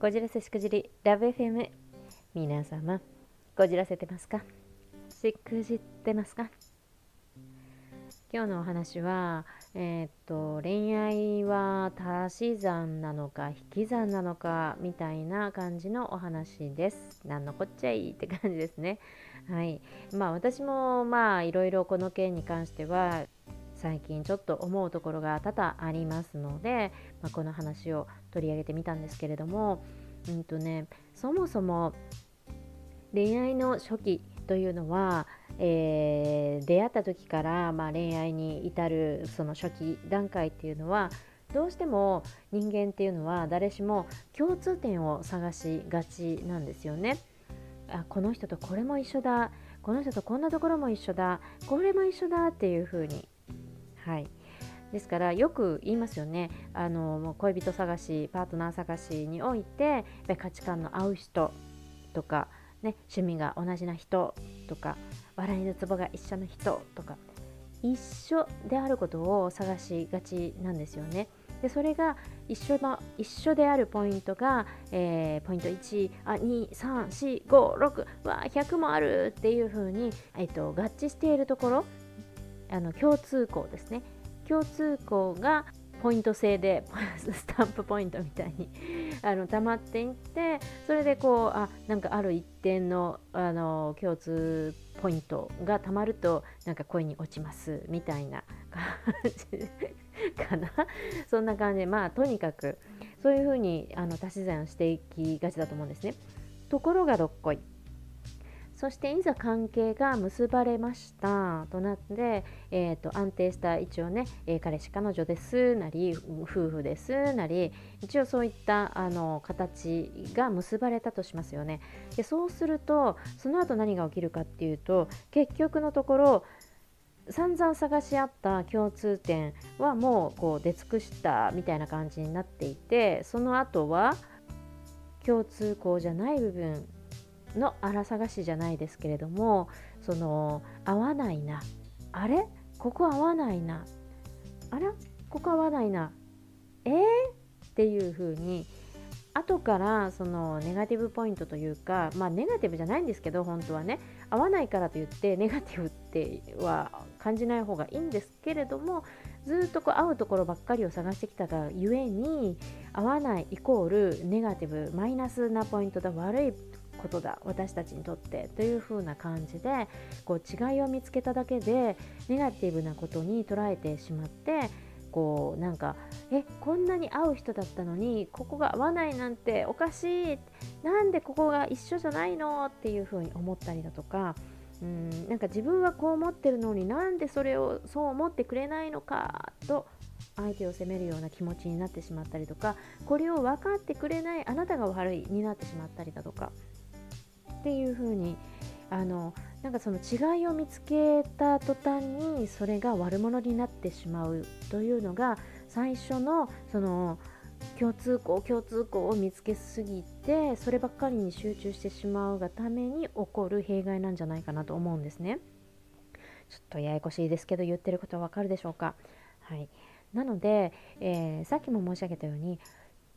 こじらせしくじりラブ FM 皆様こじらせてますか？しくじってますか？今日のお話はえー、っと恋愛は足し算なのか引き算なのかみたいな感じのお話です。なんのこっちゃいいって感じですね。はい。まあ私もまあいろいろこの件に関しては最近ちょっと思うところが多々ありますので、まあ、この話を取り上げてみたんですけれども、うんとね、そもそも恋愛の初期というのは、えー、出会った時から、まあ、恋愛に至るその初期段階っていうのはどうしても人間っていうのは誰しも共通点を探しがちなんですよね。あこの人とこれも一緒だこの人とこんなところも一緒だこれも一緒だっていう風にはいですからよく言いますよねあのもう恋人探しパートナー探しにおいて価値観の合う人とか、ね、趣味が同じな人とか笑いのツボが一緒の人とか一緒であることを探しがちなんですよね。でそれが一緒の一緒であるポイントが、えー、ポイント1あ23456わ100もあるっていう風に、えーと、合致しているところあの共通項ですね。共通項がポイント制で スタンプポイントみたいに あの溜まっていってそれでこうあなんかある一点のあの共通ポイントがたまるとなんか恋に落ちますみたいな 感じかな。そんな感じでまあとにかくそういうふうにあの足し算していきがちだと思うんですね。ところがどっこい。そしていざ関係が結ばれました。となって、えーと、安定した一応ね、え、彼氏彼女ですなり夫婦ですなり一応そういったあの形が結ばれたとしますよね。でそうするとその後何が起きるかっていうと結局のところ散々探し合った共通点はもうこう出尽くしたみたいな感じになっていてその後は共通項じゃない部分の荒探しじゃないですけれどもその合わないな。あれ？ここ合わないな。あら？ここ合わないな。えー、っていう風に後からそのネガティブポイントというかまあネガティブじゃないんですけど本当はね。合わないからといってネガティブっては感じない方がいいんですけれどもずっとこう合うところばっかりを探してきたがゆえに合わないイコールネガティブマイナスなポイントだ悪いことだ私たちにとってという風な感じでこう違いを見つけただけでネガティブなことに捉えてしまってこうなんかえこんなに合う人だったのにここが合わないなんておかしいなんでここが一緒じゃないのっていう風に思ったりだとかうんなんか自分はこう思ってるのになんでそれをそう思ってくれないのかと相手を責めるような気持ちになってしまったりとかこれを分かってくれないあなたが悪いになってしまったりだとかっていう風にあのなんかその違いを見つけた途端にそれが悪者になってしまうというのが最初のその共通項共通項を見つけすぎてそればっかりに集中してしまうがために起こる弊害なんじゃないかなと思うんですね。ちょっとややこしいですけど言ってることはわかるでしょうか？はい、なので、えー、さっきも申し上げたように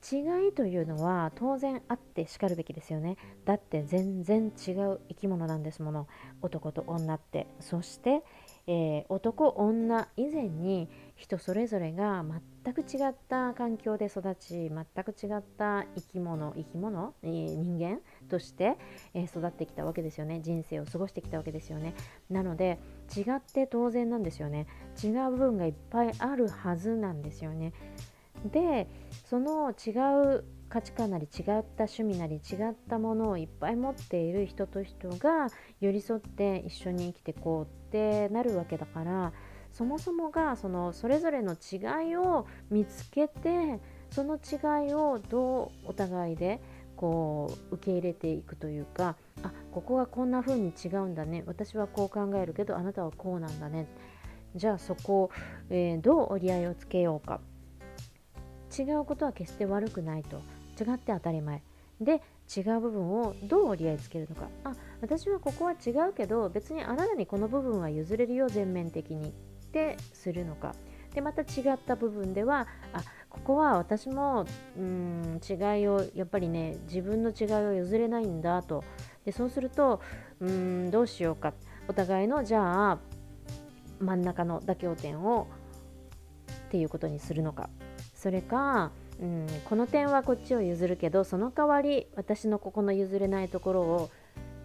違いというのは当然あってしかるべきですよね。だって全然違う生き物なんですもの。男と女って。そして、えー、男女以前に人それぞれが全く違った環境で育ち全く違った生き物生き物、えー、人間として、えー、育ってきたわけですよね。人生を過ごしてきたわけですよね。なので違って当然なんですよね。違う部分がいっぱいあるはずなんですよね。でその違う価値観なり違った趣味なり違ったものをいっぱい持っている人と人が寄り添って一緒に生きてこうってなるわけだからそもそもがそのそれぞれの違いを見つけてその違いをどうお互いでこう受け入れていくというかあここはこんな風に違うんだね。私はこう考えるけどあなたはこうなんだね。じゃあそこ、えー、どう折り合いをつけようか。違うことは決して悪くないと。違って当たり前。で違う部分をどう折り合いつけるのか。あ私はここは違うけど別にあなたにこの部分は譲れるよ全面的に。ってするのか。でまた違った部分ではあここは私もうん違いをやっぱりね自分の違いを譲れないんだと。でそうするとうんどうしようか。お互いのじゃあ真ん中の妥協点をっていうことにするのか。それかうんこの点はこっちを譲るけどその代わり私のここの譲れないところを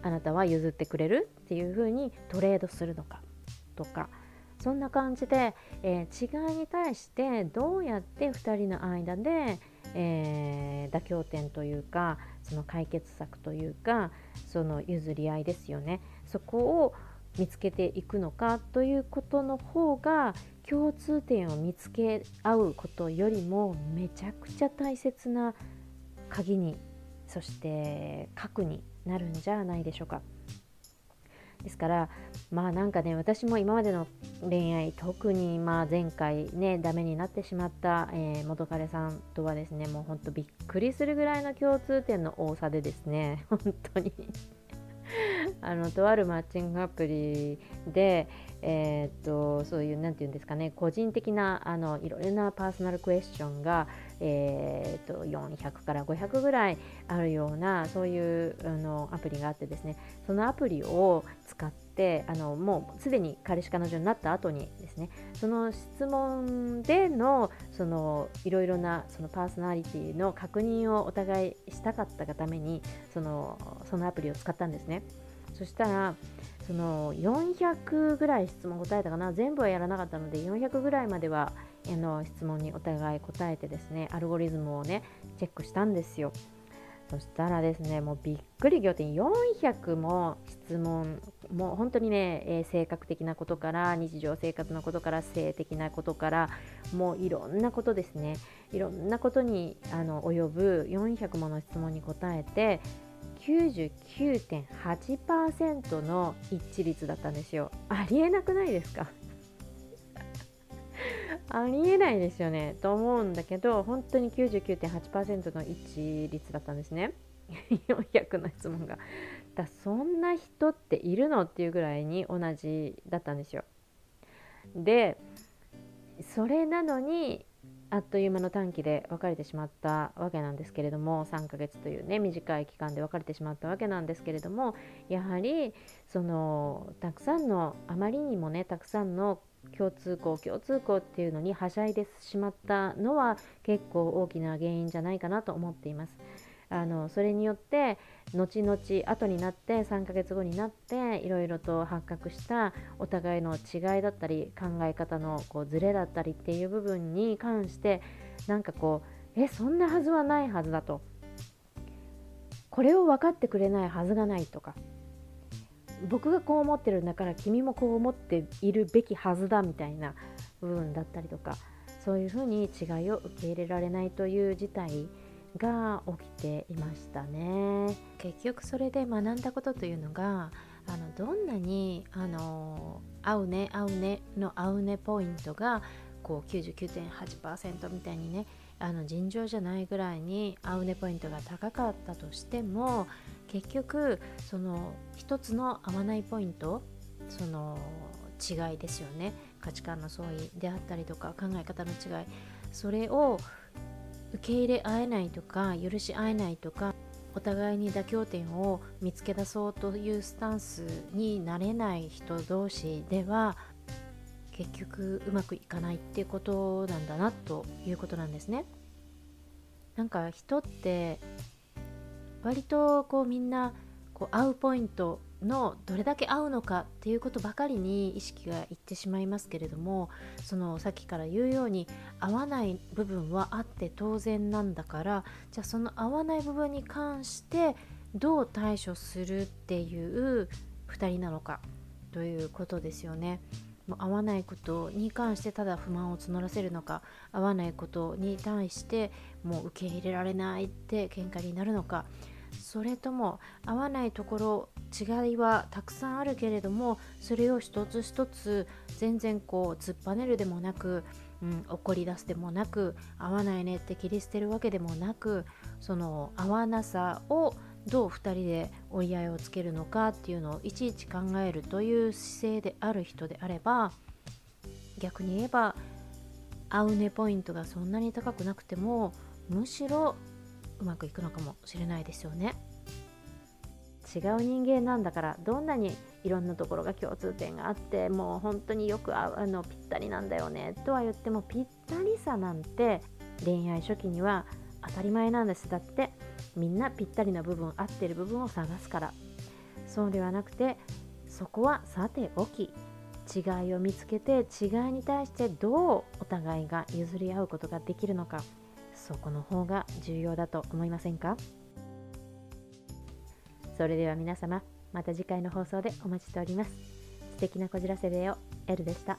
あなたは譲ってくれるっていうふうにトレードするのかとかそんな感じで、えー、違いに対してどうやって2人の間で、えー、妥協点というかその解決策というかその譲り合いですよね。そこを見つけていくのかということの方が共通点を見つけ合うことよりもめちゃくちゃ大切な鍵にそして核になるんじゃないでしょうか。ですからまあなんかね私も今までの恋愛特にまあ前回ねダメになってしまった、えー、元彼さんとはですねもうほんとびっくりするぐらいの共通点の多さでですね 本当にあのとあるマッチングアプリで、えー、っとそういう何て言うんですかね。個人的なあのいろいろなパーソナルクエスチョンが、えー、っと400から500ぐらいあるようなそういうあのアプリがあってですね。そのアプリを使ってあのもうすでに彼氏彼女になった後にですね。その質問でのそのいろいろなそのパーソナリティの確認をお互いしたかったがためにそのそのアプリを使ったんですね。そしたらその400ぐらい質問答えたかな。全部はやらなかったので400ぐらいまではあの質問にお互い答えてですねアルゴリズムをねチェックしたんですよ。そしたらですねもうびっくり仰天。400も質問もう本当にね、えー、性格的なことから日常生活のことから性的なことからもういろんなことですね。いろんなことにあの及ぶ400もの質問に答えて99.8%の一致率だったんですよ。ありえなくないですか？ありえないですよね。と思うんだけど本当に99.8%の一致率だったんですね。400の質問が。だそんな人っているの？っていうぐらいに同じだったんですよ。でそれなのにあっという間の短期で別れてしまったわけなんですけれども3ヶ月というね短い期間で別れてしまったわけなんですけれどもやはりそのたくさんのあまりにもねたくさんの共通項共通項っていうのにはしゃいでしまったのは結構大きな原因じゃないかなと思っています。あのそれによって後々後になって3ヶ月後になっていろいろと発覚したお互いの違いだったり考え方のこうズレだったりっていう部分に関してなんかこうえそんなはずはないはずだと。これを分かってくれないはずがないとか。僕がこう思ってるんだから君もこう思っているべきはずだみたいな部分だったりとか。そういうふうに違いを受け入れられないという事態が起きていましたね。結局それで学んだことというのがあのどんなにあの合うね合うねの合うねポイントがこう99.8%みたいにねあの尋常じゃないぐらいに合うねポイントが高かったとしても結局その一つの合わないポイントその違いですよね。価値観の相違であったりとか考え方の違い。それを受け入れ合えないとか許し合えないとかお互いに妥協点を見つけ出そうというスタンスになれない人同士では結局うまくいかないってことなんだなということなんですね。なんか人って割とこうみんなこう合うポイントのどれだけ合うのかっていうことばかりに意識がいってしまいますけれどもそのさっきから言うように合わない部分はあって当然なんだからじゃあその合わない部分に関してどう対処するっていう2人なのかということですよね。もう合わないことに関してただ不満を募らせるのか合わないことに対してもう受け入れられないって喧嘩になるのかそれとも合わないところ違いはたくさんあるけれどもそれを一つ一つ全然こう突っぱねるでもなく、うん、怒り出すでもなく合わないねって切り捨てるわけでもなくその合わなさをどう2人で折り合いをつけるのかっていうのをいちいち考えるという姿勢である人であれば逆に言えば合うねポイントがそんなに高くなくてもむしろうまくいくのかもしれないですよね。違う人間なんだからどんなにいろんなところが共通点があってもう本当によくあのぴったりなんだよねとは言ってもぴったりさなんて恋愛初期には当たり前なんです。だってみんなぴったりな部分合ってる部分を探すから。そうではなくてそこはさておき違いを見つけて違いに対してどうお互いが譲り合うことができるのか。そこの方が重要だと思いませんか？それでは皆様また次回の放送でお待ちしております。素敵なこじらせでよエルでした。